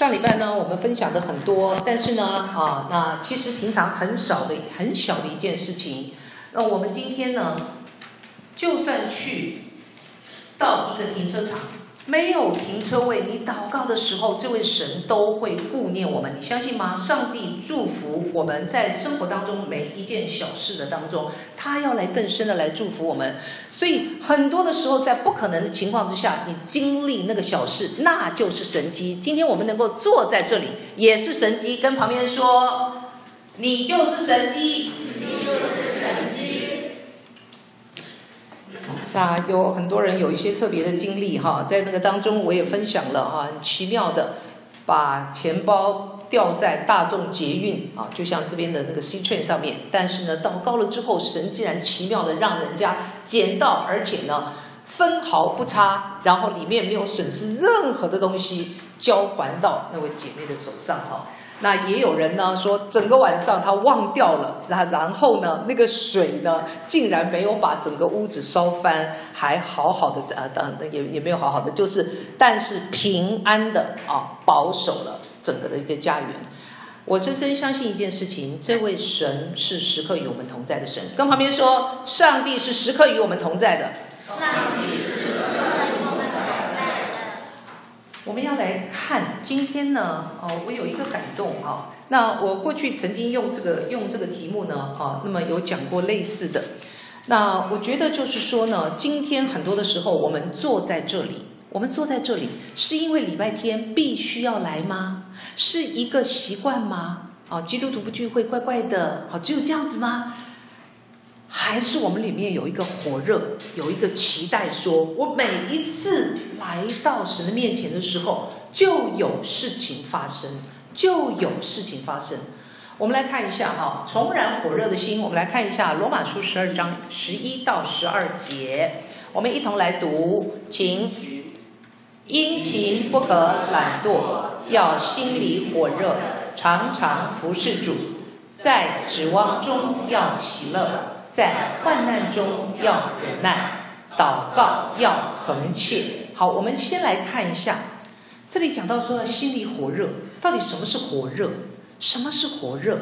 上礼拜呢，我们分享的很多，但是呢，啊，那其实平常很少的、很小的一件事情。那我们今天呢，就算去到一个停车场。没有停车位，你祷告的时候，这位神都会顾念我们，你相信吗？上帝祝福我们在生活当中每一件小事的当中，他要来更深的来祝福我们。所以很多的时候，在不可能的情况之下，你经历那个小事，那就是神机。今天我们能够坐在这里，也是神机。跟旁边说，你就是神机，你就是神迹。那有很多人有一些特别的经历哈，在那个当中我也分享了哈，很奇妙的把钱包掉在大众捷运啊，就像这边的那个 C train 上面，但是呢，到高了之后，神竟然奇妙的让人家捡到，而且呢分毫不差，然后里面没有损失任何的东西，交还到那位姐妹的手上哈。那也有人呢说，整个晚上他忘掉了，然然后呢，那个水呢竟然没有把整个屋子烧翻，还好好的啊，当然也也没有好好的，就是但是平安的啊，保守了整个的一个家园。我深深相信一件事情，这位神是时刻与我们同在的神。跟旁边说，上帝是时刻与我们同在的。上帝是。我们要来看今天呢，哦，我有一个感动哈。那我过去曾经用这个用这个题目呢，哈，那么有讲过类似的。那我觉得就是说呢，今天很多的时候我们坐在这里，我们坐在这里是因为礼拜天必须要来吗？是一个习惯吗？啊，基督徒不聚会怪怪的，好，只有这样子吗？还是我们里面有一个火热，有一个期待说，我每一次来到神的面前的时候，就有事情发生，就有事情发生。我们来看一下哈，重燃火热的心。我们来看一下罗马书十二章十一到十二节，我们一同来读，请。殷勤不可懒惰，要心里火热，常常服侍主，在指望中要喜乐。在患难中要忍耐，祷告要恒切。好，我们先来看一下，这里讲到说心里火热，到底什么是火热？什么是火热？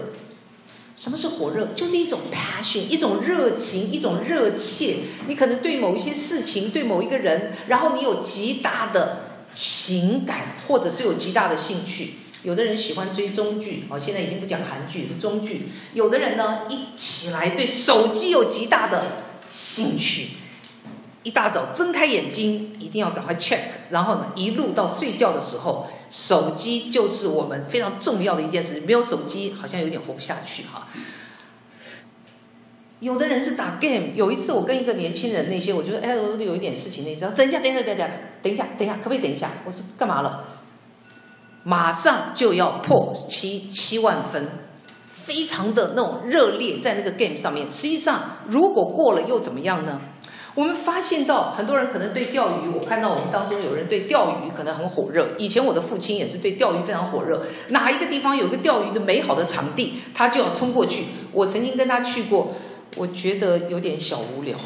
什么是火热？就是一种 passion，一种热情，一种热切。你可能对某一些事情，对某一个人，然后你有极大的情感，或者是有极大的兴趣。有的人喜欢追中剧，哦，现在已经不讲韩剧，是中剧。有的人呢，一起来对手机有极大的兴趣，一大早睁开眼睛一定要赶快 check，然后呢，一路到睡觉的时候，手机就是我们非常重要的一件事，没有手机好像有点活不下去哈。有的人是打 game，有一次我跟一个年轻人那些，我觉得哎，我有一点事情，那你知道，等一下，等一下，等一下，等一下，等一下，可不可以等一下？我说干嘛了？马上就要破七七万分，非常的那种热烈，在那个 game 上面。实际上，如果过了又怎么样呢？我们发现到很多人可能对钓鱼，我看到我们当中有人对钓鱼可能很火热。以前我的父亲也是对钓鱼非常火热，哪一个地方有个钓鱼的美好的场地，他就要冲过去。我曾经跟他去过，我觉得有点小无聊，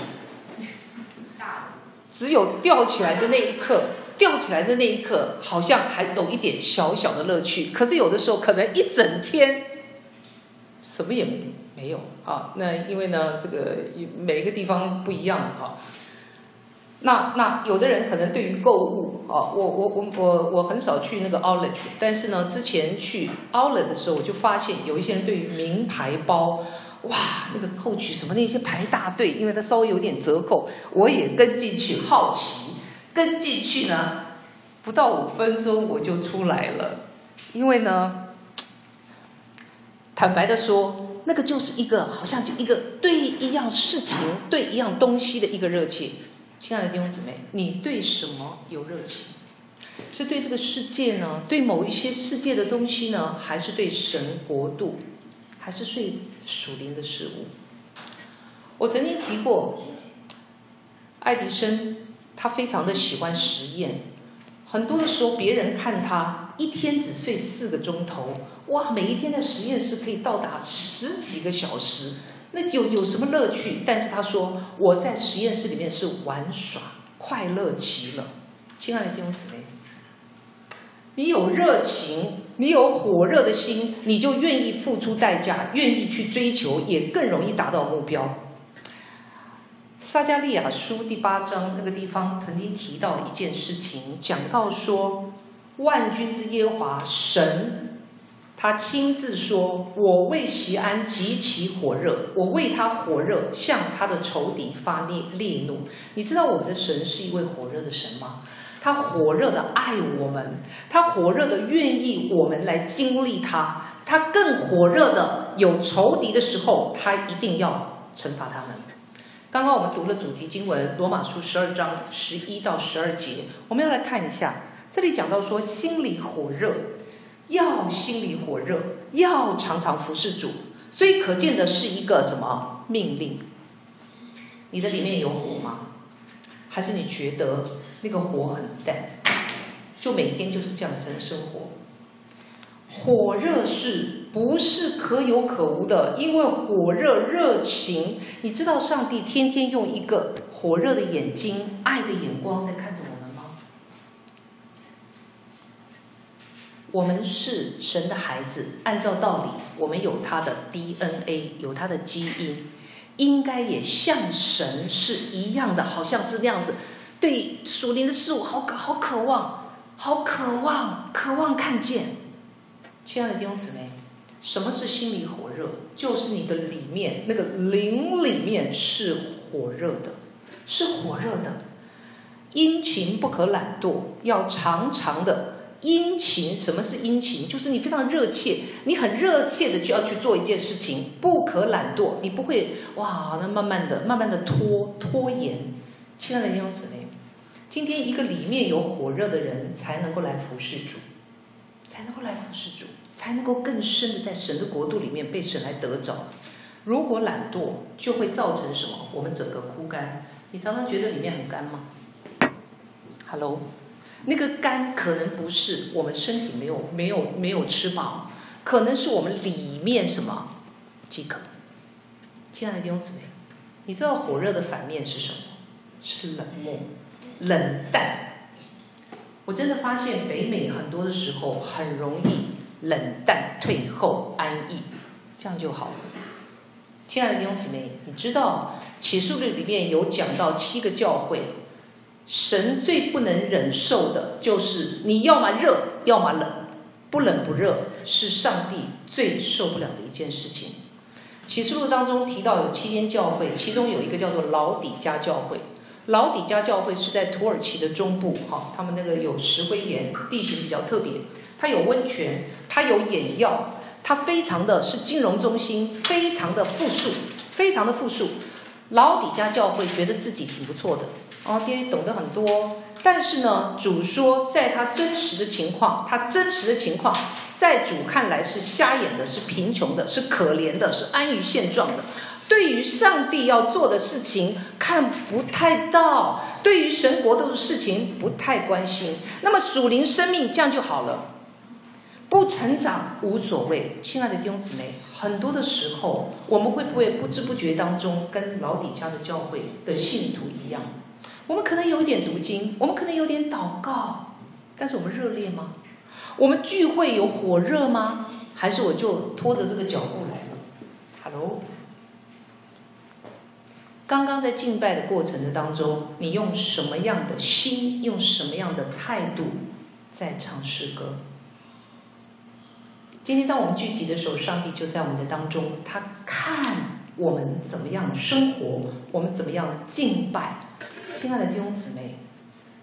只有钓起来的那一刻。吊起来的那一刻，好像还有一点小小的乐趣。可是有的时候，可能一整天什么也没有啊。那因为呢，这个每一个地方不一样哈。那那有的人可能对于购物啊，我我我我我很少去那个 Outlet，但是呢，之前去 Outlet 的时候，我就发现有一些人对于名牌包，哇，那个扣取什么那些排大队，因为它稍微有点折扣，我也跟进去好奇。跟进去呢，不到五分钟我就出来了，因为呢，坦白的说，那个就是一个好像就一个对一样事情、对一样东西的一个热情。亲爱的弟兄姊妹，你对什么有热情？是对这个世界呢？对某一些世界的东西呢？还是对神国度？还是对属灵的事物？我曾经提过，爱迪生。他非常的喜欢实验，很多的时候别人看他一天只睡四个钟头，哇，每一天的实验室可以到达十几个小时，那有有什么乐趣？但是他说我在实验室里面是玩耍，快乐极了。亲爱的弟兄姊妹，你有热情，你有火热的心，你就愿意付出代价，愿意去追求，也更容易达到目标。撒迦利亚书第八章那个地方曾经提到一件事情，讲到说，万军之耶华神，他亲自说：“我为西安极其火热，我为他火热，向他的仇敌发烈烈怒。”你知道我们的神是一位火热的神吗？他火热的爱我们，他火热的愿意我们来经历他，他更火热的有仇敌的时候，他一定要惩罚他们。刚刚我们读了主题经文《罗马书》十二章十一到十二节，我们要来看一下，这里讲到说心里火热，要心里火热，要常常服侍主，所以可见的是一个什么命令？你的里面有火吗？还是你觉得那个火很淡，就每天就是这样生生活？火热是不是可有可无的？因为火热热情，你知道上帝天天用一个火热的眼睛、爱的眼光在看着我们吗？我们是神的孩子，按照道理，我们有他的 DNA，有他的基因，应该也像神是一样的，好像是那样子，对属灵的事物好渴、好渴望、好渴望、渴望看见。亲爱的弟兄姊妹，什么是心里火热？就是你的里面那个灵里面是火热的，是火热的。殷勤不可懒惰，要常常的殷勤。什么是殷勤？就是你非常热切，你很热切的就要去做一件事情，不可懒惰。你不会哇，那慢慢的、慢慢的拖拖延。亲爱的弟兄姊妹，今天一个里面有火热的人，才能够来服侍主。才能够来服侍主，才能够更深的在神的国度里面被神来得着。如果懒惰，就会造成什么？我们整个枯干。你常常觉得里面很干吗？Hello，那个干可能不是我们身体没有没有没有吃饱，可能是我们里面什么饥渴。亲爱的弟兄姊妹，你知道火热的反面是什么？是冷漠、冷淡。我真的发现北美很多的时候很容易冷淡、退后、安逸，这样就好了。亲爱的弟兄姊妹，你知道启示录里面有讲到七个教会，神最不能忍受的就是你要么热，要么冷，不冷不热是上帝最受不了的一件事情。启示录当中提到有七间教会，其中有一个叫做老底嘉教会。老底嘉教会是在土耳其的中部，哈，他们那个有石灰岩，地形比较特别，它有温泉，它有眼药，它非常的是金融中心，非常的富庶，非常的富庶。老底嘉教会觉得自己挺不错的，哦，爹懂得很多，但是呢，主说在他真实的情况，他真实的情况，在主看来是瞎眼的，是贫穷的，是可怜的，是安于现状的。对于上帝要做的事情看不太到，对于神国度的事情不太关心。那么属灵生命这样就好了，不成长无所谓。亲爱的弟兄姊妹，很多的时候我们会不会不知不觉当中跟老底嘉的教会的信徒一样？我们可能有点读经，我们可能有点祷告，但是我们热烈吗？我们聚会有火热吗？还是我就拖着这个脚步来了？Hello。刚刚在敬拜的过程的当中，你用什么样的心，用什么样的态度在唱诗歌？今天当我们聚集的时候，上帝就在我们的当中，他看我们怎么样生活，我们怎么样敬拜。亲爱的弟兄姊妹，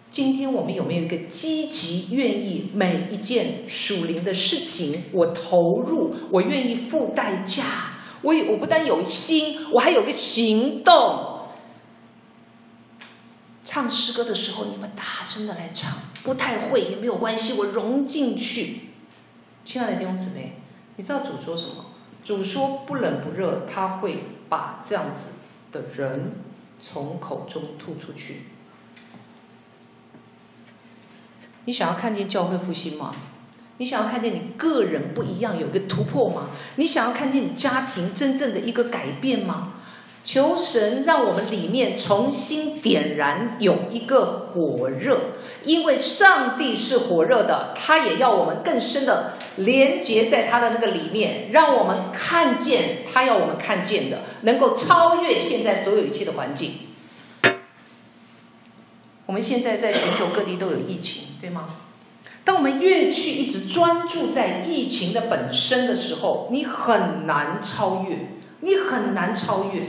今天我们有没有一个积极愿意每一件属灵的事情，我投入，我愿意付代价？我我不但有心，我还有个行动。唱诗歌的时候，你们大声的来唱，不太会也没有关系，我融进去。亲爱的弟兄姊妹，你知道主说什么？主说不冷不热，他会把这样子的人从口中吐出去。你想要看见教会复兴吗？你想要看见你个人不一样，有一个突破吗？你想要看见你家庭真正的一个改变吗？求神让我们里面重新点燃有一个火热，因为上帝是火热的，他也要我们更深的连接在他的那个里面，让我们看见他要我们看见的，能够超越现在所有一切的环境。我们现在在全球各地都有疫情，对吗？当我们越去一直专注在疫情的本身的时候，你很难超越，你很难超越。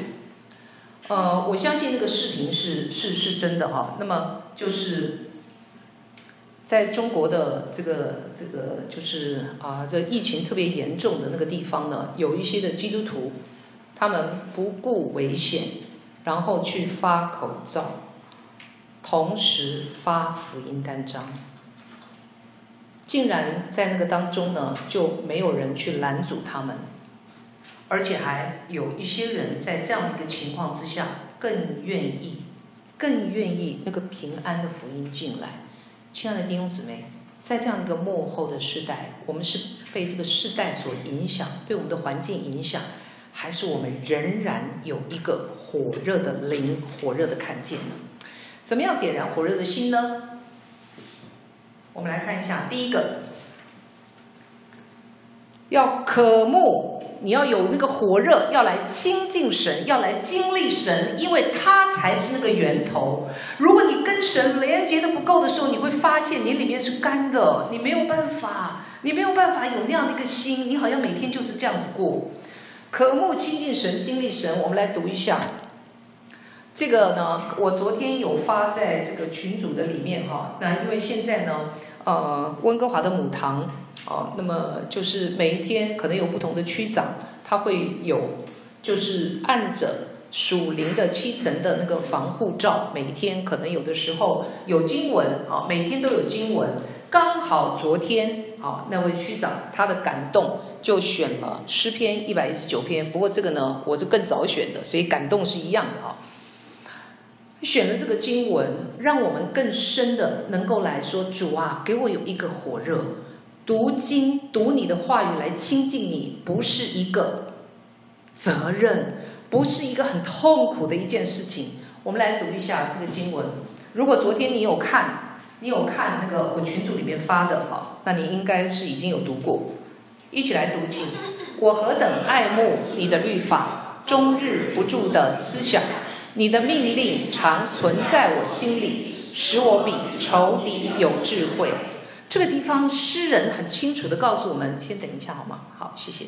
呃，我相信那个视频是是是真的哈。那么就是在中国的这个这个就是啊，这疫情特别严重的那个地方呢，有一些的基督徒，他们不顾危险，然后去发口罩，同时发福音单张。竟然在那个当中呢，就没有人去拦阻他们，而且还有一些人在这样的一个情况之下，更愿意，更愿意那个平安的福音进来。亲爱的弟兄姊妹，在这样一个幕后的时代，我们是被这个世代所影响，被我们的环境影响，还是我们仍然有一个火热的灵，火热的看见呢？怎么样点燃火热的心呢？我们来看一下，第一个，要渴慕，你要有那个火热，要来亲近神，要来经历神，因为他才是那个源头。如果你跟神连接的不够的时候，你会发现你里面是干的，你没有办法，你没有办法有那样的一个心，你好像每天就是这样子过。渴慕亲近神，经历神，我们来读一下。这个呢，我昨天有发在这个群组的里面哈。那因为现在呢，呃，温哥华的母堂啊，那么就是每一天可能有不同的区长，他会有就是按着属灵的七层的那个防护罩，每天可能有的时候有经文啊，每天都有经文。刚好昨天啊，那位区长他的感动就选了诗篇一百一十九篇，不过这个呢，我是更早选的，所以感动是一样的啊。选了这个经文，让我们更深的能够来说，主啊，给我有一个火热，读经读你的话语来亲近你，不是一个责任，不是一个很痛苦的一件事情。我们来读一下这个经文。如果昨天你有看，你有看那个我群组里面发的哈，那你应该是已经有读过。一起来读经。我何等爱慕你的律法，终日不住的思想。你的命令常存在我心里，使我比仇敌有智慧。这个地方诗人很清楚的告诉我们，先等一下好吗？好，谢谢。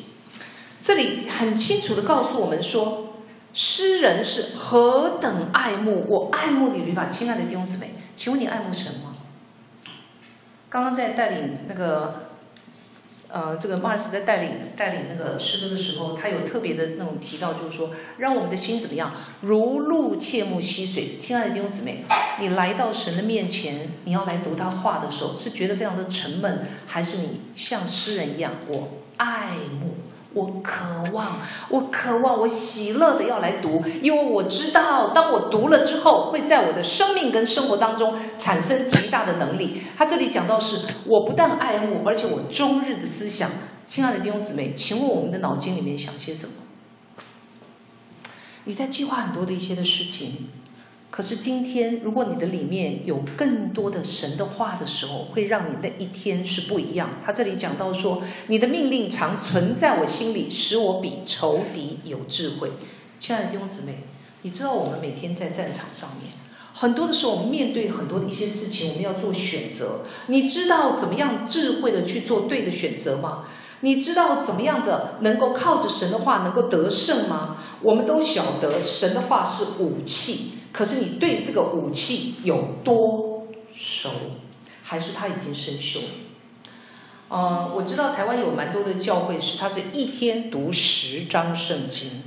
这里很清楚的告诉我们说，诗人是何等爱慕我爱慕你律法，亲爱的弟兄姊妹，请问你爱慕什么？刚刚在带领那个。呃，这个马尔斯在带领带领那个诗歌的时候，他有特别的那种提到，就是说，让我们的心怎么样，如露切慕溪水。亲爱的弟兄姊妹，你来到神的面前，你要来读他话的时候，是觉得非常的沉闷，还是你像诗人一样，我爱慕？我渴望，我渴望，我喜乐的要来读，因为我知道，当我读了之后，会在我的生命跟生活当中产生极大的能力。他这里讲到是，我不但爱慕，而且我终日的思想。亲爱的弟兄姊妹，请问我们的脑筋里面想些什么？你在计划很多的一些的事情。可是今天，如果你的里面有更多的神的话的时候，会让你那一天是不一样。他这里讲到说，你的命令常存在我心里，使我比仇敌有智慧。亲爱的弟兄姊妹，你知道我们每天在战场上面，很多的时候我们面对很多的一些事情，我们要做选择。你知道怎么样智慧的去做对的选择吗？你知道怎么样的能够靠着神的话能够得胜吗？我们都晓得神的话是武器。可是你对这个武器有多熟，还是他已经生锈了？呃，我知道台湾有蛮多的教会是，他是一天读十章圣经，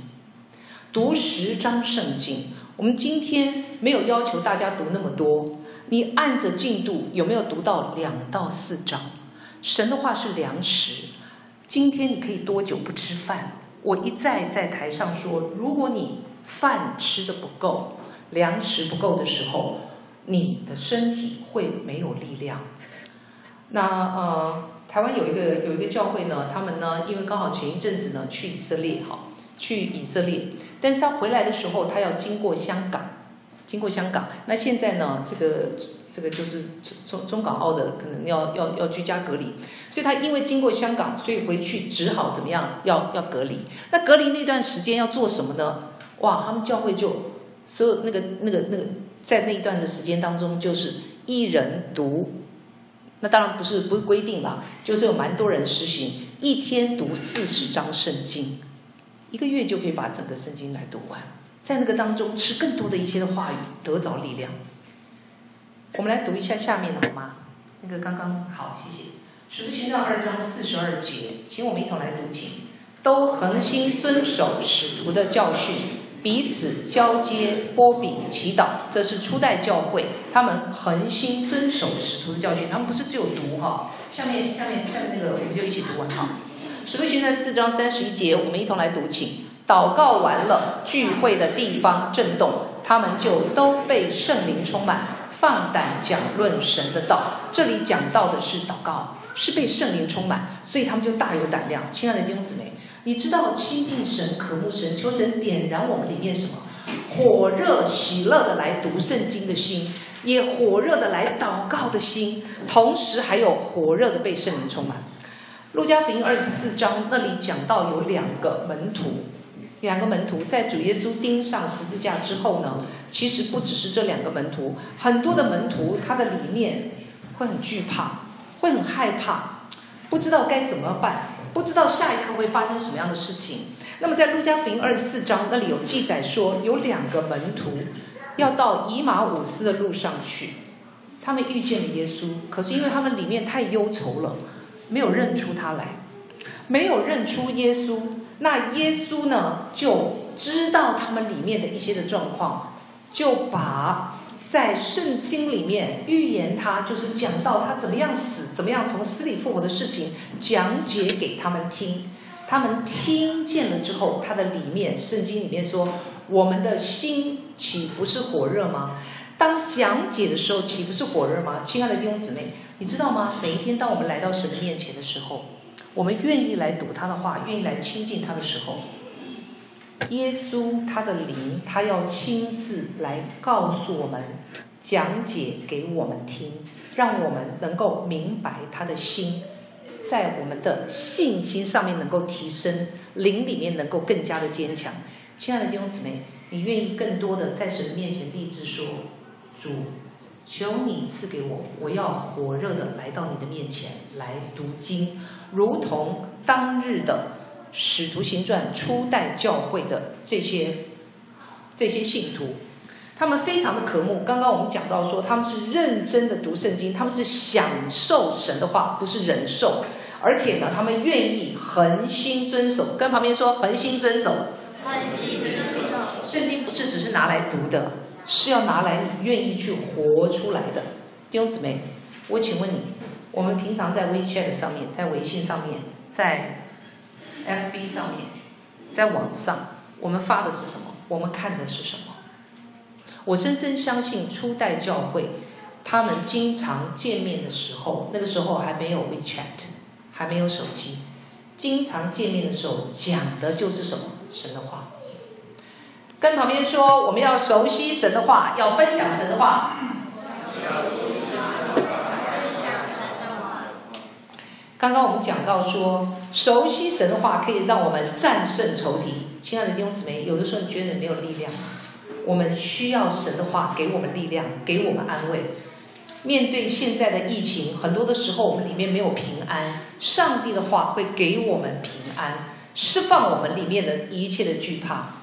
读十章圣经。我们今天没有要求大家读那么多，你按着进度有没有读到两到四章？神的话是粮食，今天你可以多久不吃饭？我一再在台上说，如果你饭吃的不够。粮食不够的时候，你的身体会没有力量。那呃，台湾有一个有一个教会呢，他们呢，因为刚好前一阵子呢去以色列哈，去以色列，但是他回来的时候，他要经过香港，经过香港。那现在呢，这个这个就是中中港澳的，可能要要要居家隔离，所以他因为经过香港，所以回去只好怎么样？要要隔离。那隔离那段时间要做什么呢？哇，他们教会就所有那个那个那个，在那一段的时间当中，就是一人读。那当然不是不是规定了，就是有蛮多人实行，一天读四十章圣经，一个月就可以把整个圣经来读完，在那个当中吃更多的一些的话语，得着力量。我们来读一下下面的好吗？那个刚刚好，谢谢。使徒行传二章四十二节，请我们一同来读，请都恒心遵守使徒的教训。彼此交接、擘饼、祈祷，这是初代教会，他们恒心遵守使徒的教训。他们不是只有读哈，下面下面下面那个，我们就一起读完哈。使徒行传四章三十一节，我们一同来读，请祷告完了，聚会的地方震动，他们就都被圣灵充满，放胆讲论神的道。这里讲到的是祷告，是被圣灵充满，所以他们就大有胆量。亲爱的弟兄姊妹。你知道亲近神、渴慕神、求神点燃我们里面什么？火热、喜乐的来读圣经的心，也火热的来祷告的心，同时还有火热的被圣灵充满。路加福音二十四章那里讲到有两个门徒，两个门徒在主耶稣钉上十字架之后呢，其实不只是这两个门徒，很多的门徒他的里面会很惧怕，会很害怕，不知道该怎么办。不知道下一刻会发生什么样的事情。那么在路加福音二十四章那里有记载说，有两个门徒要到以马忤斯的路上去，他们遇见了耶稣，可是因为他们里面太忧愁了，没有认出他来，没有认出耶稣。那耶稣呢，就知道他们里面的一些的状况，就把。在圣经里面预言他，就是讲到他怎么样死，怎么样从死里复活的事情，讲解给他们听。他们听见了之后，他的里面，圣经里面说，我们的心岂不是火热吗？当讲解的时候，岂不是火热吗？亲爱的弟兄姊妹，你知道吗？每一天，当我们来到神的面前的时候，我们愿意来读他的话，愿意来亲近他的时候。耶稣他的灵，他要亲自来告诉我们，讲解给我们听，让我们能够明白他的心，在我们的信心上面能够提升，灵里面能够更加的坚强。亲爱的弟兄姊妹，你愿意更多的在神面前立志说：主，求你赐给我，我要火热的来到你的面前来读经，如同当日的。使徒行传初代教会的这些这些信徒，他们非常的渴慕。刚刚我们讲到说，他们是认真的读圣经，他们是享受神的话，不是忍受。而且呢，他们愿意恒心遵守。跟旁边说，恒心遵守。恒心遵守。圣经不是只是拿来读的，是要拿来你愿意去活出来的。弟兄姊妹，我请问你，我们平常在 WeChat 上面，在微信上面，在 FB 上面，在网上，我们发的是什么？我们看的是什么？我深深相信初代教会，他们经常见面的时候，那个时候还没有 WeChat，还没有手机，经常见面的时候讲的就是什么？神的话。跟旁边说，我们要熟悉神的话，要分享神的话。刚刚我们讲到说，熟悉神的话可以让我们战胜仇敌。亲爱的弟兄姊妹，有的时候你觉得没有力量，我们需要神的话给我们力量，给我们安慰。面对现在的疫情，很多的时候我们里面没有平安，上帝的话会给我们平安，释放我们里面的一切的惧怕。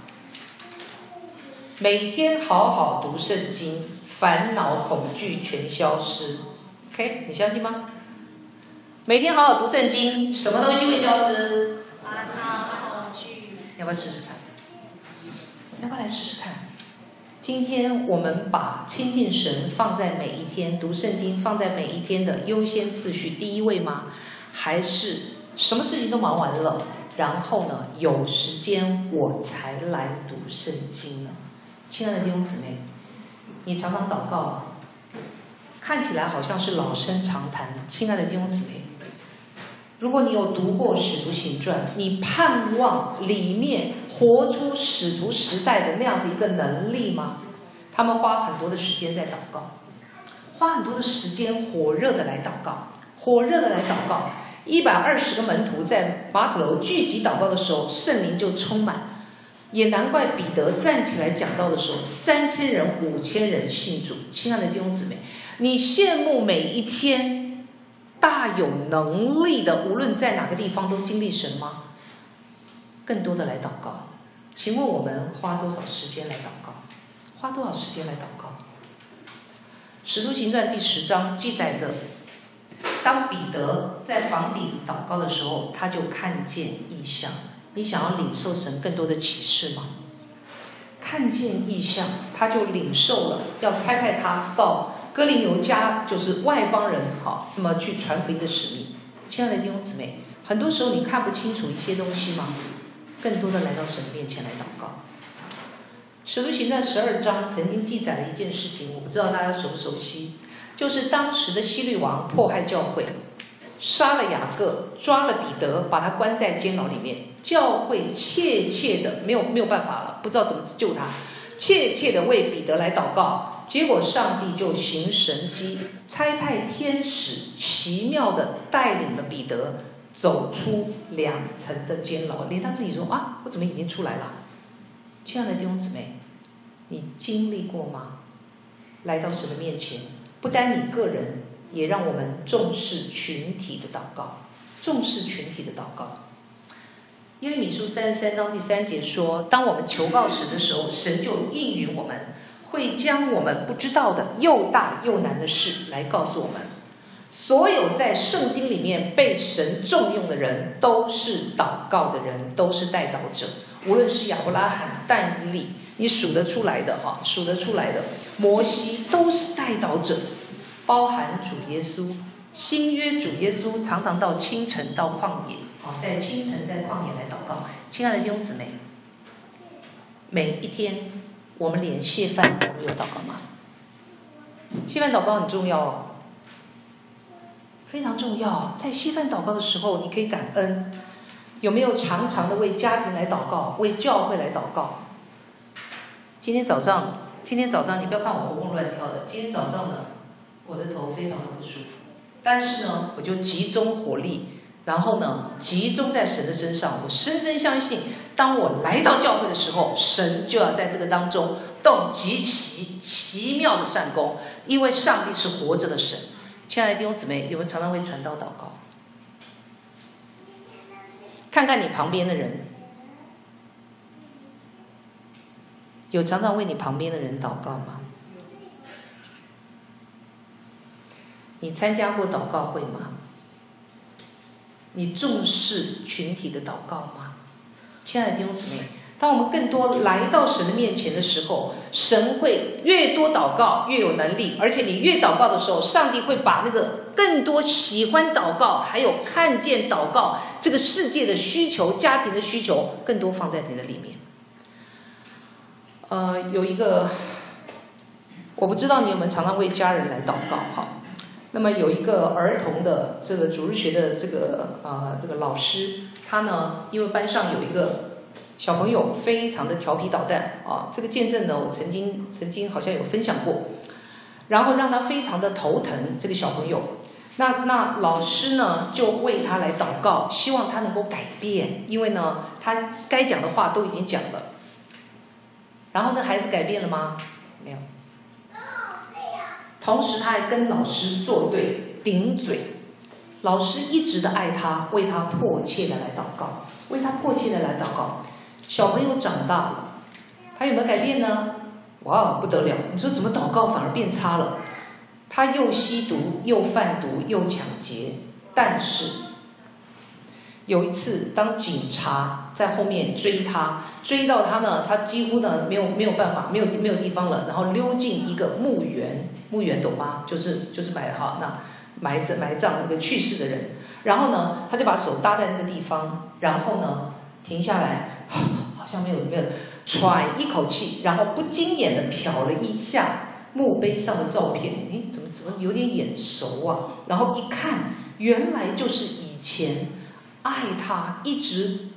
每天好好读圣经，烦恼恐惧全消失。OK，你相信吗？每天好好读圣经，什么东西会消失？要不要试试看？要不要来试试看？今天我们把亲近神放在每一天，读圣经放在每一天的优先次序第一位吗？还是什么事情都忙完了，然后呢，有时间我才来读圣经呢？亲爱的弟兄姊妹，你常常祷告，看起来好像是老生常谈。亲爱的弟兄姊妹。如果你有读过《使徒行传》，你盼望里面活出使徒时代的那样子一个能力吗？他们花很多的时间在祷告，花很多的时间火热的来祷告，火热的来祷告。一百二十个门徒在马可楼聚集祷告的时候，圣灵就充满。也难怪彼得站起来讲道的时候，三千人、五千人信主。亲爱的弟兄姊妹，你羡慕每一天大有能力的，无论在哪个地方都经历神吗？更多的来祷告。请问我们花多少时间来祷告？花多少时间来祷告？《使徒行传》第十章记载着，当彼得在房顶祷告的时候，他就看见异象。你想要领受神更多的启示吗？看见异象，他就领受了，要差派他到哥林流家，就是外邦人，好，那么去传福音的使命。亲爱的弟兄姊妹，很多时候你看不清楚一些东西吗？更多的来到神面前来祷告。使徒行传十二章曾经记载了一件事情，我不知道大家熟不熟悉，就是当时的希律王迫害教会，杀了雅各，抓了彼得，把他关在监牢里面。教会切切的没有没有办法了，不知道怎么救他，切切的为彼得来祷告，结果上帝就行神迹，差派天使奇妙的带领了彼得走出两层的监牢，连他自己说啊，我怎么已经出来了？亲爱的弟兄姊妹，你经历过吗？来到神的面前，不单你个人，也让我们重视群体的祷告，重视群体的祷告。耶利米书三十三章第三节说：“当我们求告神的时候，神就应允我们，会将我们不知道的又大又难的事来告诉我们。所有在圣经里面被神重用的人，都是祷告的人，都是代祷者。无论是亚伯拉罕、但以理。”你数得出来的哈，数得出来的，摩西都是代祷者，包含主耶稣，新约主耶稣常常到清晨到旷野，啊，在清晨在旷野来祷告。亲爱的弟兄姊妹，每一天我们连谢饭我们有祷告吗？谢饭祷告很重要哦，非常重要。在谢饭祷告的时候，你可以感恩，有没有常常的为家庭来祷告，为教会来祷告？今天早上，今天早上你不要看我活蹦乱跳的。今天早上呢，我的头非常的不舒服，但是呢，我就集中火力，然后呢，集中在神的身上。我深深相信，当我来到教会的时候，神就要在这个当中动极其奇妙的善功，因为上帝是活着的神。亲爱的弟兄姊妹，有没有常常为传道祷告？看看你旁边的人。有常常为你旁边的人祷告吗？你参加过祷告会吗？你重视群体的祷告吗？亲爱的弟兄姊妹，当我们更多来到神的面前的时候，神会越多祷告越有能力，而且你越祷告的时候，上帝会把那个更多喜欢祷告，还有看见祷告这个世界的需求、家庭的需求，更多放在你的里面。呃，有一个，我不知道你有没有常常为家人来祷告哈。那么有一个儿童的这个主日学的这个啊、呃、这个老师，他呢，因为班上有一个小朋友非常的调皮捣蛋啊，这个见证呢，我曾经曾经好像有分享过，然后让他非常的头疼这个小朋友，那那老师呢就为他来祷告，希望他能够改变，因为呢他该讲的话都已经讲了。然后那孩子改变了吗？没有。同时他还跟老师作对顶嘴，老师一直的爱他，为他迫切的来祷告，为他迫切的来祷告。小朋友长大了，他有没有改变呢？哇，不得了！你说怎么祷告反而变差了？他又吸毒，又贩毒，又抢劫，但是。有一次，当警察在后面追他，追到他呢，他几乎呢没有没有办法，没有没有地方了，然后溜进一个墓园，墓园懂吗？就是就是埋哈那埋着埋葬那个去世的人，然后呢，他就把手搭在那个地方，然后呢停下来，好像没有没有喘一口气，然后不经眼的瞟了一下墓碑上的照片，诶，怎么怎么有点眼熟啊？然后一看，原来就是以。前，爱他，一直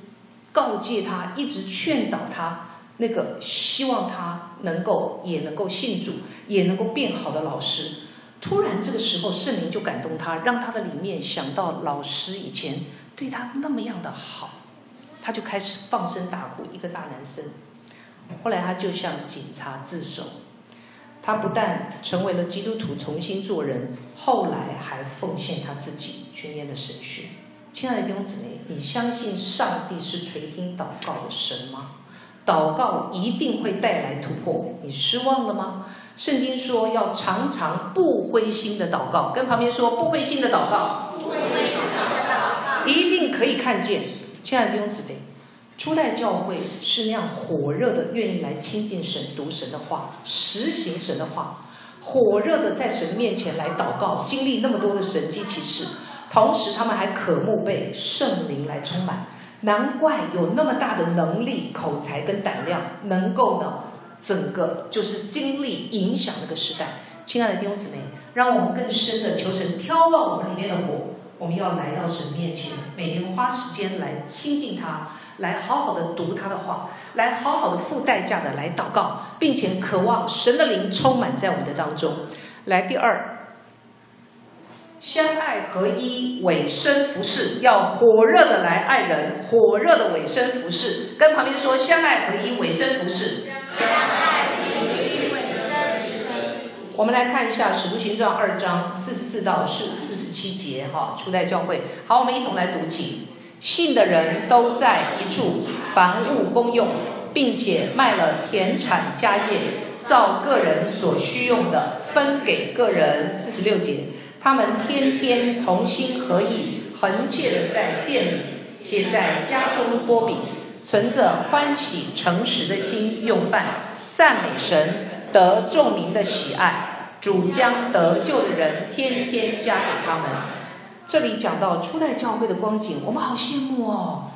告诫他，一直劝导他，那个希望他能够也能够信主，也能够变好的老师，突然这个时候圣灵就感动他，让他的里面想到老师以前对他那么样的好，他就开始放声大哭，一个大男生。后来他就向警察自首。他不但成为了基督徒，重新做人，后来还奉献他自己去念了神学。亲爱的弟兄姊妹，你相信上帝是垂听祷告的神吗？祷告一定会带来突破。你失望了吗？圣经说要常常不灰心的祷告，跟旁边说不灰心的祷告，不灰心的祷告，一定可以看见。亲爱的弟兄姊妹。初代教会是那样火热的，愿意来亲近神、读神的话、实行神的话，火热的在神面前来祷告，经历那么多的神迹奇事，同时他们还渴慕被圣灵来充满。难怪有那么大的能力、口才跟胆量，能够呢，整个就是经历影响那个时代。亲爱的弟兄姊妹，让我们更深的求神挑旺我们里面的火，我们要来到神面前，每天花时间来亲近他。来好好的读他的话，来好好的付代价的来祷告，并且渴望神的灵充满在我们的当中。来，第二，相爱合一，委身服侍，要火热的来爱人，火热的委身服侍。跟旁边说，相爱合一，委身服侍。相爱合一，委身服侍。我们来看一下《使徒行传》二章四十四到四四十七节，哈，初代教会。好，我们一同来读起。信的人都在一处，房屋公用，并且卖了田产家业，照个人所需用的分给个人。四十六节，他们天天同心合意，恒切的在店里，且在家中擘饼，存着欢喜诚实的心用饭，赞美神，得众民的喜爱。主将得救的人天天加给他们。这里讲到初代教会的光景，我们好羡慕哦。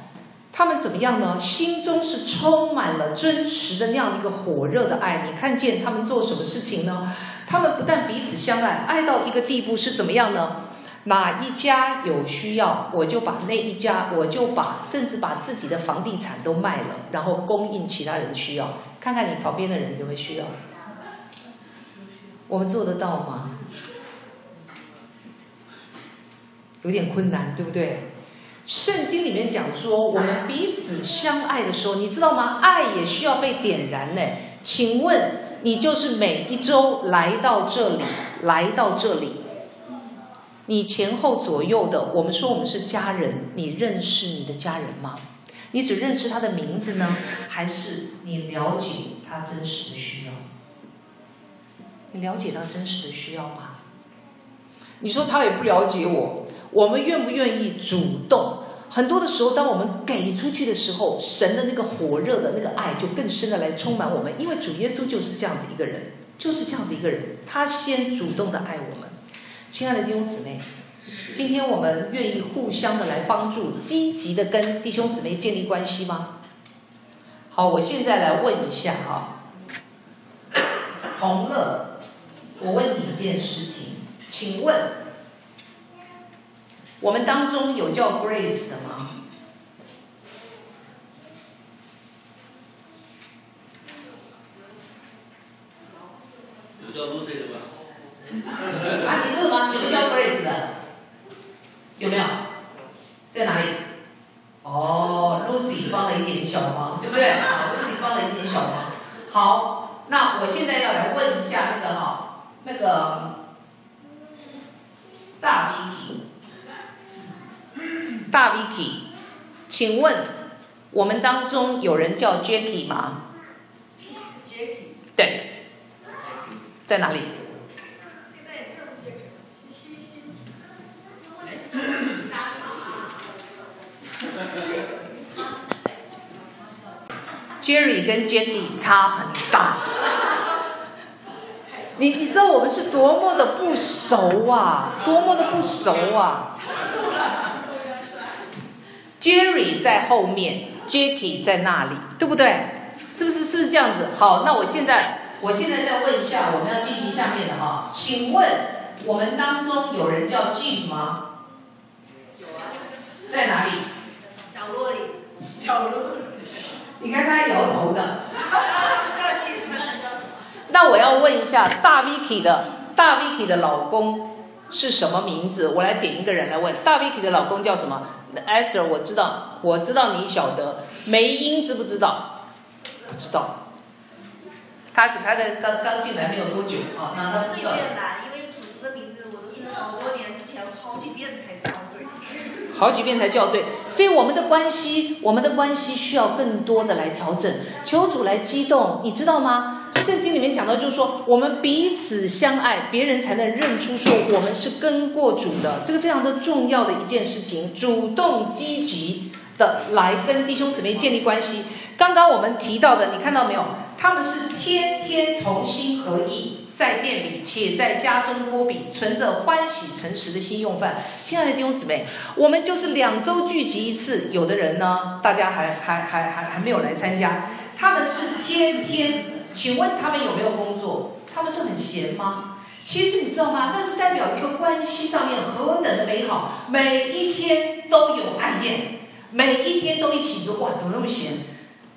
他们怎么样呢？心中是充满了真实的那样一个火热的爱。你看见他们做什么事情呢？他们不但彼此相爱，爱到一个地步是怎么样呢？哪一家有需要，我就把那一家，我就把甚至把自己的房地产都卖了，然后供应其他人需要。看看你旁边的人有没有需要？我们做得到吗？有点困难，对不对？圣经里面讲说，我们彼此相爱的时候，你知道吗？爱也需要被点燃呢。请问你就是每一周来到这里，来到这里，你前后左右的，我们说我们是家人，你认识你的家人吗？你只认识他的名字呢，还是你了解他真实的需要？你了解到真实的需要吗？你说他也不了解我。我们愿不愿意主动？很多的时候，当我们给出去的时候，神的那个火热的那个爱就更深的来充满我们。因为主耶稣就是这样子一个人，就是这样子一个人，他先主动的爱我们。亲爱的弟兄姊妹，今天我们愿意互相的来帮助，积极的跟弟兄姊妹建立关系吗？好，我现在来问一下哈，同乐，我问你一件事情，请问。我们当中有叫 Grace 的吗？有叫 Lucy 的吗？啊，你说什么？有叫 Grace 的？有没有？在哪里？哦，Lucy 帮了一点小忙，对不对？啊，Lucy 帮了一点小忙。好，那我现在要来问一下那个哈，那个大 Vicky。大 Vicky，请问我们当中有人叫 Jackie 吗？Jackie，对，在哪里？Jerry 跟 Jackie 差很大，你你知道我们是多么的不熟啊，多么的不熟啊！Jerry 在后面，Jackie 在那里，对不对？是不是？是不是这样子？好，那我现在，我现在再问一下，我们要进行下面的哈，请问我们当中有人叫 Jim 吗？有啊。在哪里？角落里。角落。你看他摇头的。那我要问一下，大 Vicky 的大 Vicky 的老公是什么名字？我来点一个人来问。大 Vicky 的老公叫什么？Esther，我知道，我知道你晓得。梅英知不知道？不知道。他他在刚刚进来没有多久啊，那他不知道。因为主的名字我都是好多年之前好几遍才知道。好几遍才校对，所以我们的关系，我们的关系需要更多的来调整，求主来激动，你知道吗？圣经里面讲到，就是说我们彼此相爱，别人才能认出说我们是跟过主的，这个非常的重要的一件事情，主动积极。的来跟弟兄姊妹建立关系。刚刚我们提到的，你看到没有？他们是天天同心合意，在店里且在家中擘饼，存着欢喜诚实的心用饭。亲爱的弟兄姊妹，我们就是两周聚集一次，有的人呢，大家还还还还还没有来参加。他们是天天，请问他们有没有工作？他们是很闲吗？其实你知道吗？那是代表一个关系上面何等的美好，每一天都有爱宴，每一天都一起说哇，怎么那么闲？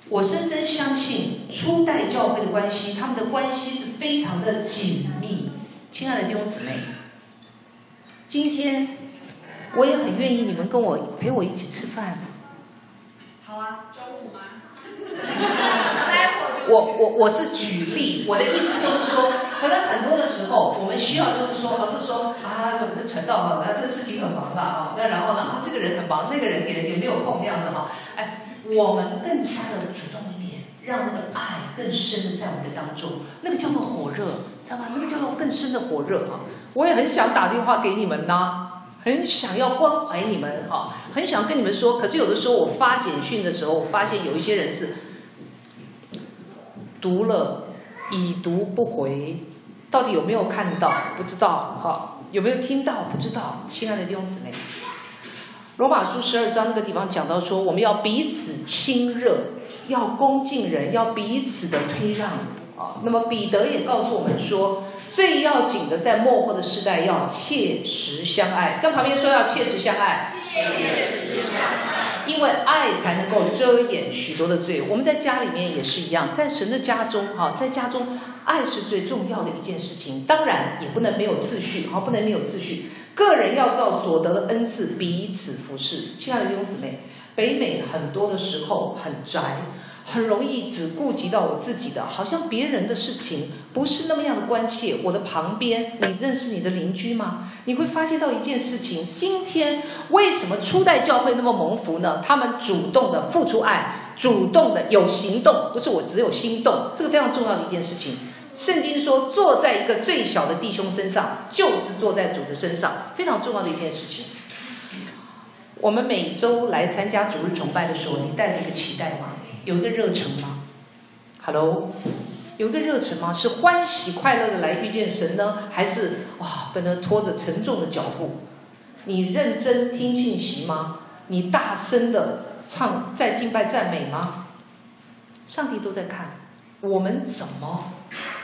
我深深相信初代教会的关系，他们的关系是非常的紧密。亲爱的弟兄姊妹，今天我也很愿意你们跟我陪我一起吃饭。好啊，中午吗？我我我是举例，我的意思就是说，可能很多的时候，我们需要就是说，而不是说啊，我们的传道哈，那这个事情很忙啊，那然后呢，啊，这个人很忙，那个人也也没有空这样子哈，哎。我们更加的主动一点，让那个爱更深的在我们的当中，那个叫做火热，知道吗？那个叫做更深的火热啊！我也很想打电话给你们呐，很想要关怀你们哈，很想跟你们说。可是有的时候我发简讯的时候，我发现有一些人是读了已读不回，到底有没有看到？不知道哈，有没有听到？不知道。亲爱的弟兄姊妹。罗马书十二章那个地方讲到说，我们要彼此亲热，要恭敬人，要彼此的推让啊。那么彼得也告诉我们说，最要紧的在末后的世代要切实相爱。跟旁边说要切实相爱，切实相爱，因为爱才能够遮掩许多的罪。我们在家里面也是一样，在神的家中哈，在家中爱是最重要的一件事情。当然也不能没有次序，好，不能没有次序。个人要照所得的恩赐彼此服侍。亲爱的弟兄姊妹，北美很多的时候很宅，很容易只顾及到我自己的，好像别人的事情不是那么样的关切。我的旁边，你认识你的邻居吗？你会发现到一件事情：今天为什么初代教会那么蒙福呢？他们主动的付出爱，主动的有行动，不是我只有心动，这个非常重要的一件事情。圣经说，坐在一个最小的弟兄身上，就是坐在主的身上，非常重要的一件事情。我们每周来参加主日崇拜的时候，你带着一个期待吗？有一个热忱吗？Hello，有一个热忱吗？是欢喜快乐的来遇见神呢，还是哇，不能拖着沉重的脚步？你认真听信息吗？你大声的唱在敬拜赞美吗？上帝都在看。我们怎么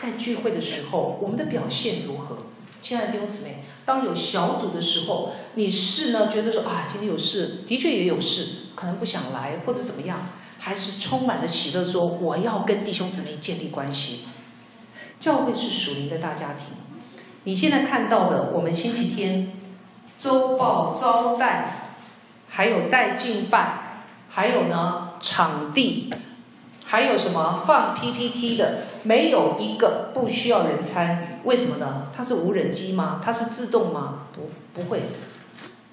在聚会的时候，我们的表现如何？亲爱的弟兄姊妹，当有小组的时候，你是呢觉得说啊，今天有事，的确也有事，可能不想来或者怎么样，还是充满了喜乐，说我要跟弟兄姊妹建立关系。教会是属灵的大家庭，你现在看到的，我们星期天周报招待，还有带敬拜，还有呢场地。还有什么放 PPT 的？没有一个不需要人参与，为什么呢？它是无人机吗？它是自动吗？不，不会，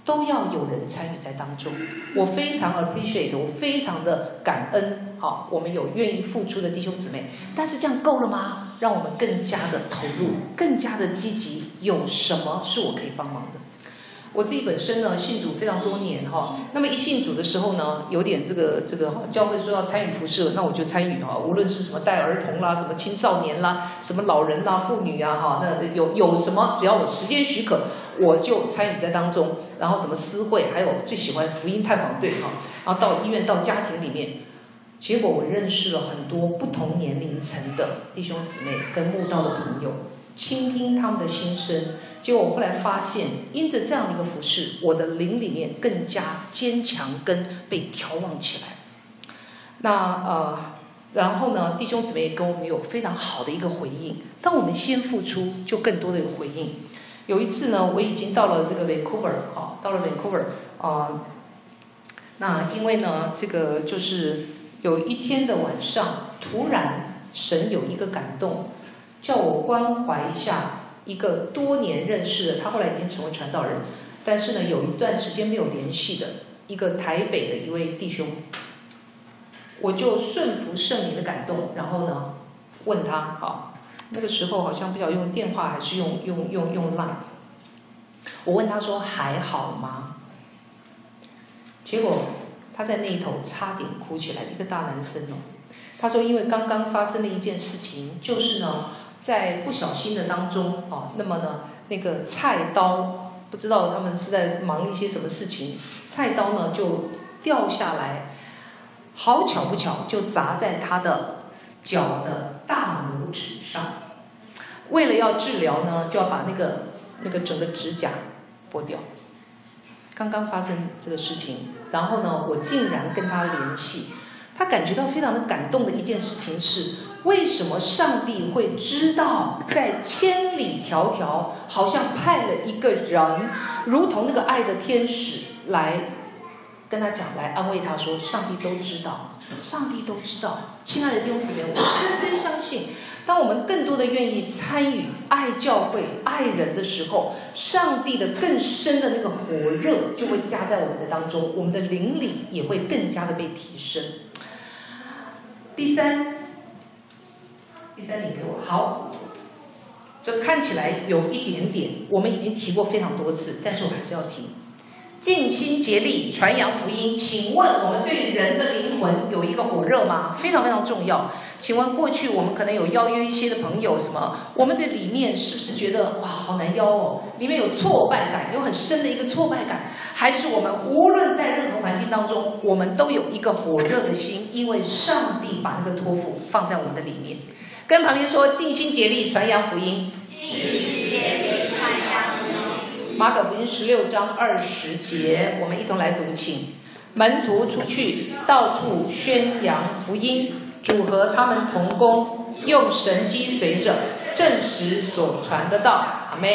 都要有人参与在当中。我非常 appreciate，我非常的感恩。好，我们有愿意付出的弟兄姊妹，但是这样够了吗？让我们更加的投入，更加的积极。有什么是我可以帮忙的？我自己本身呢，信主非常多年哈，那么一信主的时候呢，有点这个这个教会说要参与服事，那我就参与哈，无论是什么带儿童啦，什么青少年啦，什么老人啦、妇女啊哈，那有有什么只要我时间许可，我就参与在当中。然后什么私会，还有最喜欢福音探访队哈，然后到医院、到家庭里面，结果我认识了很多不同年龄层的弟兄姊妹跟慕道的朋友。倾听他们的心声。结果我后来发现，因着这样的一个服侍，我的灵里面更加坚强，跟被调旺起来。那呃，然后呢，弟兄姊妹也跟我们有非常好的一个回应。当我们先付出，就更多的有回应。有一次呢，我已经到了这个 Vancouver 啊，到了 Vancouver 啊。那因为呢，这个就是有一天的晚上，突然神有一个感动，叫我关怀一下一个多年认识的，他后来已经成为传道人，但是呢，有一段时间没有联系的一个台北的一位弟兄。我就顺服圣灵的感动，然后呢，问他好，那个时候好像不晓得用电话还是用用用用 Line。我问他说还好吗？结果他在那一头差点哭起来，一个大男生哦。他说因为刚刚发生了一件事情，就是呢，在不小心的当中啊，那么呢，那个菜刀不知道他们是在忙一些什么事情，菜刀呢就掉下来。好巧不巧，就砸在他的脚的大拇指上。为了要治疗呢，就要把那个那个整个指甲剥掉。刚刚发生这个事情，然后呢，我竟然跟他联系。他感觉到非常的感动的一件事情是：为什么上帝会知道在千里迢迢，好像派了一个人，如同那个爱的天使来。跟他讲，来安慰他说：“上帝都知道，上帝都知道。”亲爱的弟兄姊妹，我深深相信，当我们更多的愿意参与爱教会、爱人的时候，上帝的更深的那个火热就会加在我们的当中，我们的灵里也会更加的被提升。第三，第三点给我好，这看起来有一点点，我们已经提过非常多次，但是我还是要提。尽心竭力传扬福音，请问我们对人的灵魂有一个火热吗？非常非常重要。请问过去我们可能有邀约一些的朋友，什么？我们的里面是不是觉得哇，好难邀哦？里面有挫败感，有很深的一个挫败感，还是我们无论在任何环境当中，我们都有一个火热的心，因为上帝把那个托付放在我们的里面。跟旁边说，尽心竭力传扬福音。尽心竭力传扬。马可福音十六章二十节，我们一同来读，请门徒出去，到处宣扬福音，主和他们同工，用神迹随着，证实所传的道。阿门。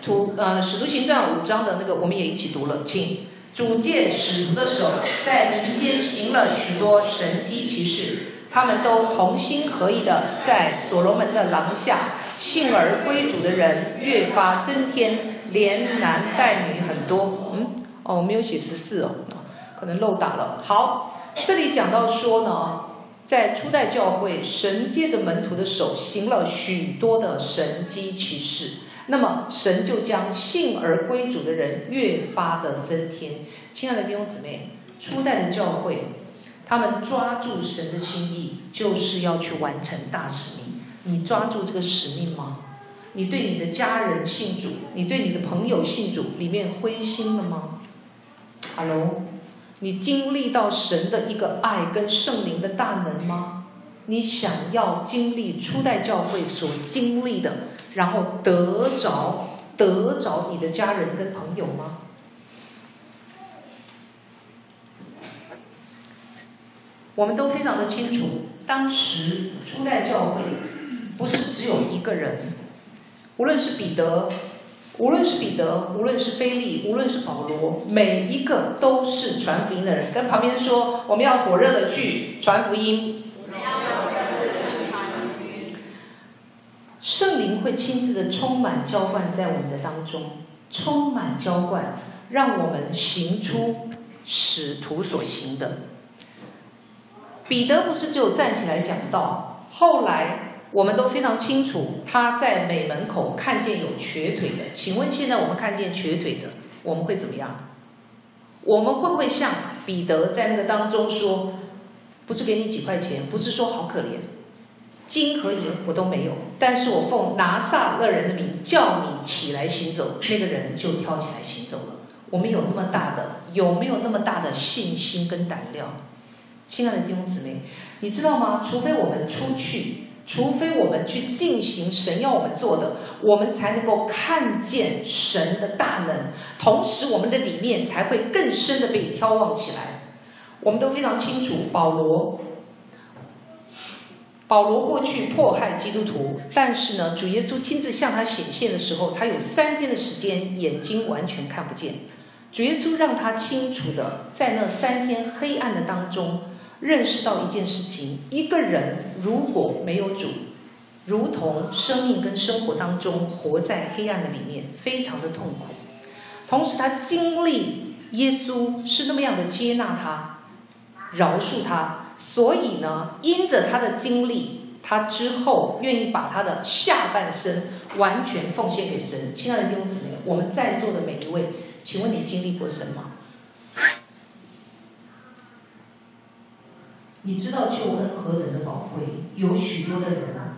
图呃，使徒行传五章的那个，我们也一起读了，请主借使徒的手，在民间行了许多神迹奇事，他们都同心合意的在所罗门的廊下，信而归主的人越发增添。连男带女很多，嗯，哦，没有写十四哦，可能漏打了。好，这里讲到说呢，在初代教会，神借着门徒的手行了许多的神迹奇事，那么神就将信而归主的人越发的增添。亲爱的弟兄姊妹，初代的教会，他们抓住神的心意，就是要去完成大使命。你抓住这个使命吗？你对你的家人信主，你对你的朋友信主，里面灰心了吗？Hello，你经历到神的一个爱跟圣灵的大能吗？你想要经历初代教会所经历的，然后得着得着你的家人跟朋友吗？我们都非常的清楚，当时初代教会不是只有一个人。无论是彼得，无论是彼得，无论是腓利，无论是保罗，每一个都是传福音的人。跟旁边说，我们要火热的去传福音。圣灵会亲自的充满浇灌在我们的当中，充满浇灌，让我们行出使徒所行的。彼得不是只有站起来讲道，后来。我们都非常清楚，他在美门口看见有瘸腿的。请问现在我们看见瘸腿的，我们会怎么样？我们会不会像彼得在那个当中说，不是给你几块钱，不是说好可怜，金和银我都没有，但是我奉拿撒勒人的名叫你起来行走，那个人就跳起来行走了。我们有那么大的，有没有那么大的信心跟胆量？亲爱的弟兄姊妹，你知道吗？除非我们出去。除非我们去进行神要我们做的，我们才能够看见神的大能，同时我们的里面才会更深的被眺望起来。我们都非常清楚，保罗，保罗过去迫害基督徒，但是呢，主耶稣亲自向他显现的时候，他有三天的时间眼睛完全看不见。主耶稣让他清楚的在那三天黑暗的当中。认识到一件事情：一个人如果没有主，如同生命跟生活当中活在黑暗的里面，非常的痛苦。同时，他经历耶稣是那么样的接纳他、饶恕他，所以呢，因着他的经历，他之后愿意把他的下半生完全奉献给神。亲爱的弟兄姊妹，我们在座的每一位，请问你经历过什么？你知道救恩何等的宝贵？有许多的人啊，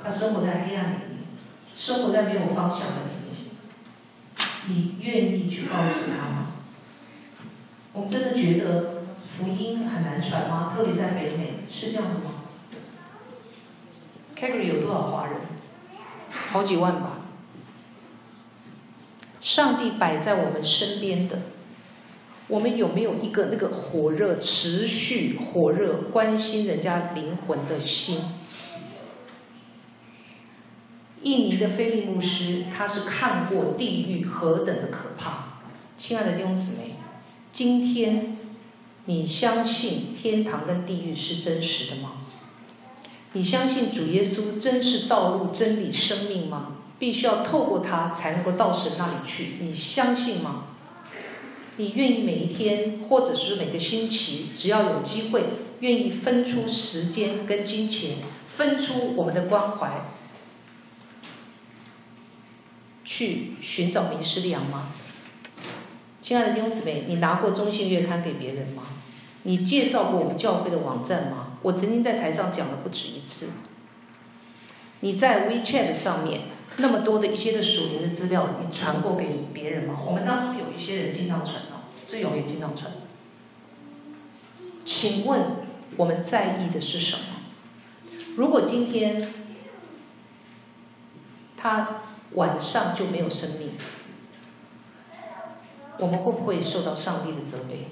他生活在黑暗里面，生活在没有方向的里面。你愿意去告诉他吗？我们真的觉得福音很难传吗？特别在北美，是这样子吗 c a g r y 有多少华人？好几万吧。上帝摆在我们身边的。我们有没有一个那个火热、持续火热、关心人家灵魂的心？印尼的菲利牧师，他是看过地狱何等的可怕。亲爱的弟兄姊妹，今天你相信天堂跟地狱是真实的吗？你相信主耶稣真是道路、真理、生命吗？必须要透过他才能够到神那里去，你相信吗？你愿意每一天，或者是每个星期，只要有机会，愿意分出时间跟金钱，分出我们的关怀，去寻找迷失的羊吗？亲爱的弟兄姊妹，你拿过中信月刊给别人吗？你介绍过我们教会的网站吗？我曾经在台上讲了不止一次。你在 WeChat 上面那么多的一些的属灵的资料，你传过给别人吗？我们当中有一些人经常传哦，志勇也经常传。请问我们在意的是什么？如果今天他晚上就没有生命，我们会不会受到上帝的责备？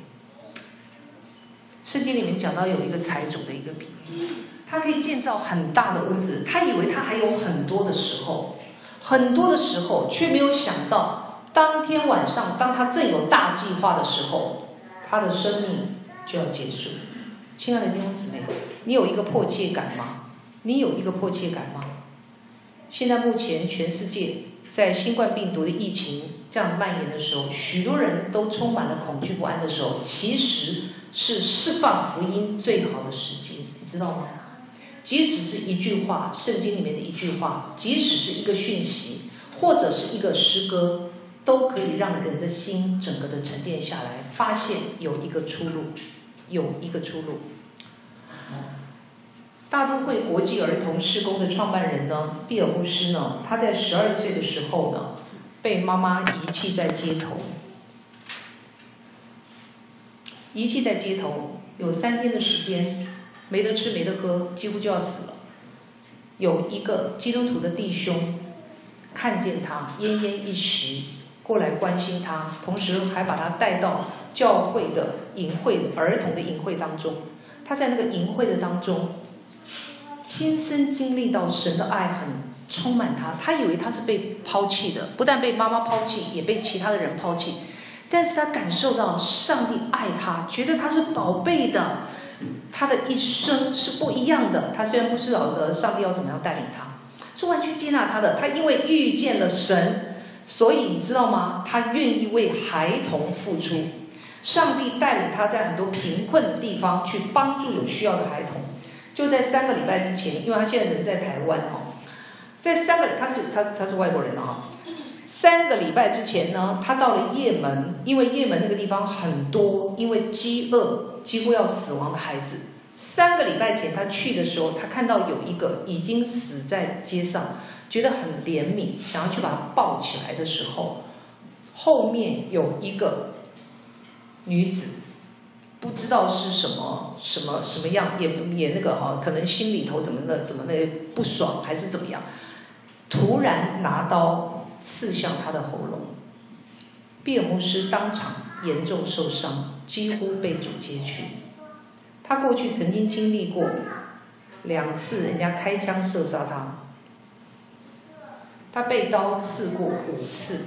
圣经里面讲到有一个财主的一个比喻。他可以建造很大的屋子，他以为他还有很多的时候，很多的时候，却没有想到，当天晚上，当他正有大计划的时候，他的生命就要结束。亲爱的弟兄姊妹，你有一个迫切感吗？你有一个迫切感吗？现在目前全世界在新冠病毒的疫情这样蔓延的时候，许多人都充满了恐惧不安的时候，其实是释放福音最好的时机，你知道吗？即使是一句话，圣经里面的一句话，即使是一个讯息，或者是一个诗歌，都可以让人的心整个的沉淀下来，发现有一个出路，有一个出路。大都会国际儿童事工的创办人呢，毕尔牧师呢，他在十二岁的时候呢，被妈妈遗弃在街头，遗弃在街头有三天的时间。没得吃，没得喝，几乎就要死了。有一个基督徒的弟兄看见他奄奄一息，过来关心他，同时还把他带到教会的隐会、儿童的隐会当中。他在那个隐会的当中，亲身经历到神的爱很充满他。他以为他是被抛弃的，不但被妈妈抛弃，也被其他的人抛弃。但是他感受到上帝爱他，觉得他是宝贝的。他的一生是不一样的。他虽然不知道的上帝要怎么样带领他，是完全接纳他的。他因为遇见了神，所以你知道吗？他愿意为孩童付出。上帝带领他在很多贫困的地方去帮助有需要的孩童。就在三个礼拜之前，因为他现在人在台湾哦，在三个他是他他是外国人了哈。三个礼拜之前呢，他到了叶门，因为叶门那个地方很多因为饥饿。几乎要死亡的孩子，三个礼拜前他去的时候，他看到有一个已经死在街上，觉得很怜悯，想要去把他抱起来的时候，后面有一个女子不知道是什么什么什么样，也也那个哈，可能心里头怎么的怎么的不爽，还是怎么样，突然拿刀刺向他的喉咙，比尔牧师当场严重受伤，几乎被阻截去。他过去曾经经历过两次人家开枪射杀他，他被刀刺过五次。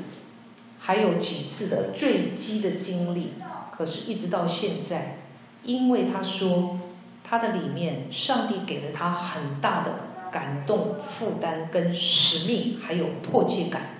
还有几次的坠机的经历，可是，一直到现在，因为他说他的里面，上帝给了他很大的感动、负担跟使命，还有迫切感。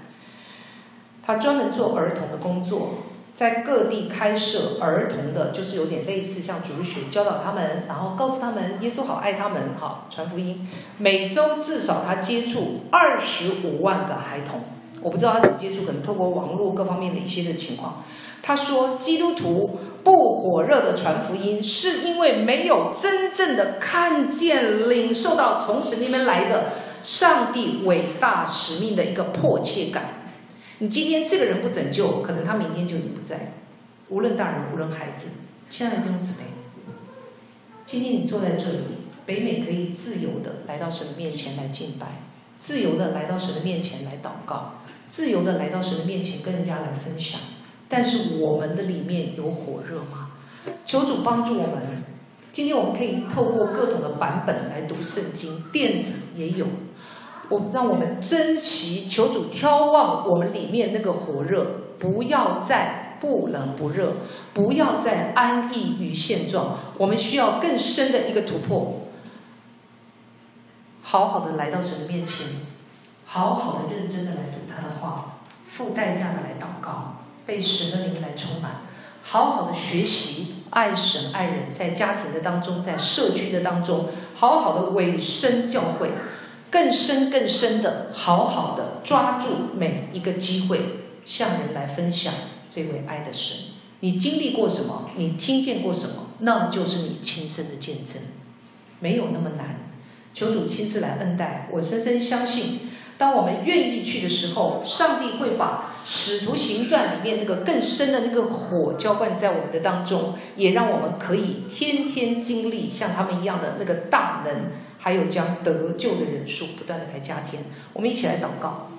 他专门做儿童的工作，在各地开设儿童的，就是有点类似像主日学，教导他们，然后告诉他们耶稣好爱他们，哈传福音。每周至少他接触二十五万个孩童。我不知道他怎么接触，可能透过网络各方面的一些的情况。他说，基督徒不火热的传福音，是因为没有真正的看见、领受到从神那边来的上帝伟大使命的一个迫切感。你今天这个人不拯救，可能他明天就已经不在。无论大人，无论孩子，亲爱的弟兄姊妹，今天你坐在这里，北美可以自由的来到神的面前来敬拜，自由的来到神的面前来祷告。自由的来到神的面前，跟人家来分享。但是我们的里面有火热吗？求主帮助我们。今天我们可以透过各种的版本来读圣经，电子也有。我让我们珍惜，求主眺望我们里面那个火热，不要再不冷不热，不要再安逸于现状。我们需要更深的一个突破。好好的来到神的面前。好好的、认真的来读他的话，付代价的来祷告，被神的灵来充满，好好的学习爱神爱人，在家庭的当中，在社区的当中，好好的委身教会，更深更深的，好好的抓住每一个机会，向人来分享这位爱的神。你经历过什么？你听见过什么？那就是你亲身的见证，没有那么难。求主亲自来恩待，我深深相信。当我们愿意去的时候，上帝会把《使徒行传》里面那个更深的那个火浇灌在我们的当中，也让我们可以天天经历像他们一样的那个大门，还有将得救的人数不断的来加添。我们一起来祷告。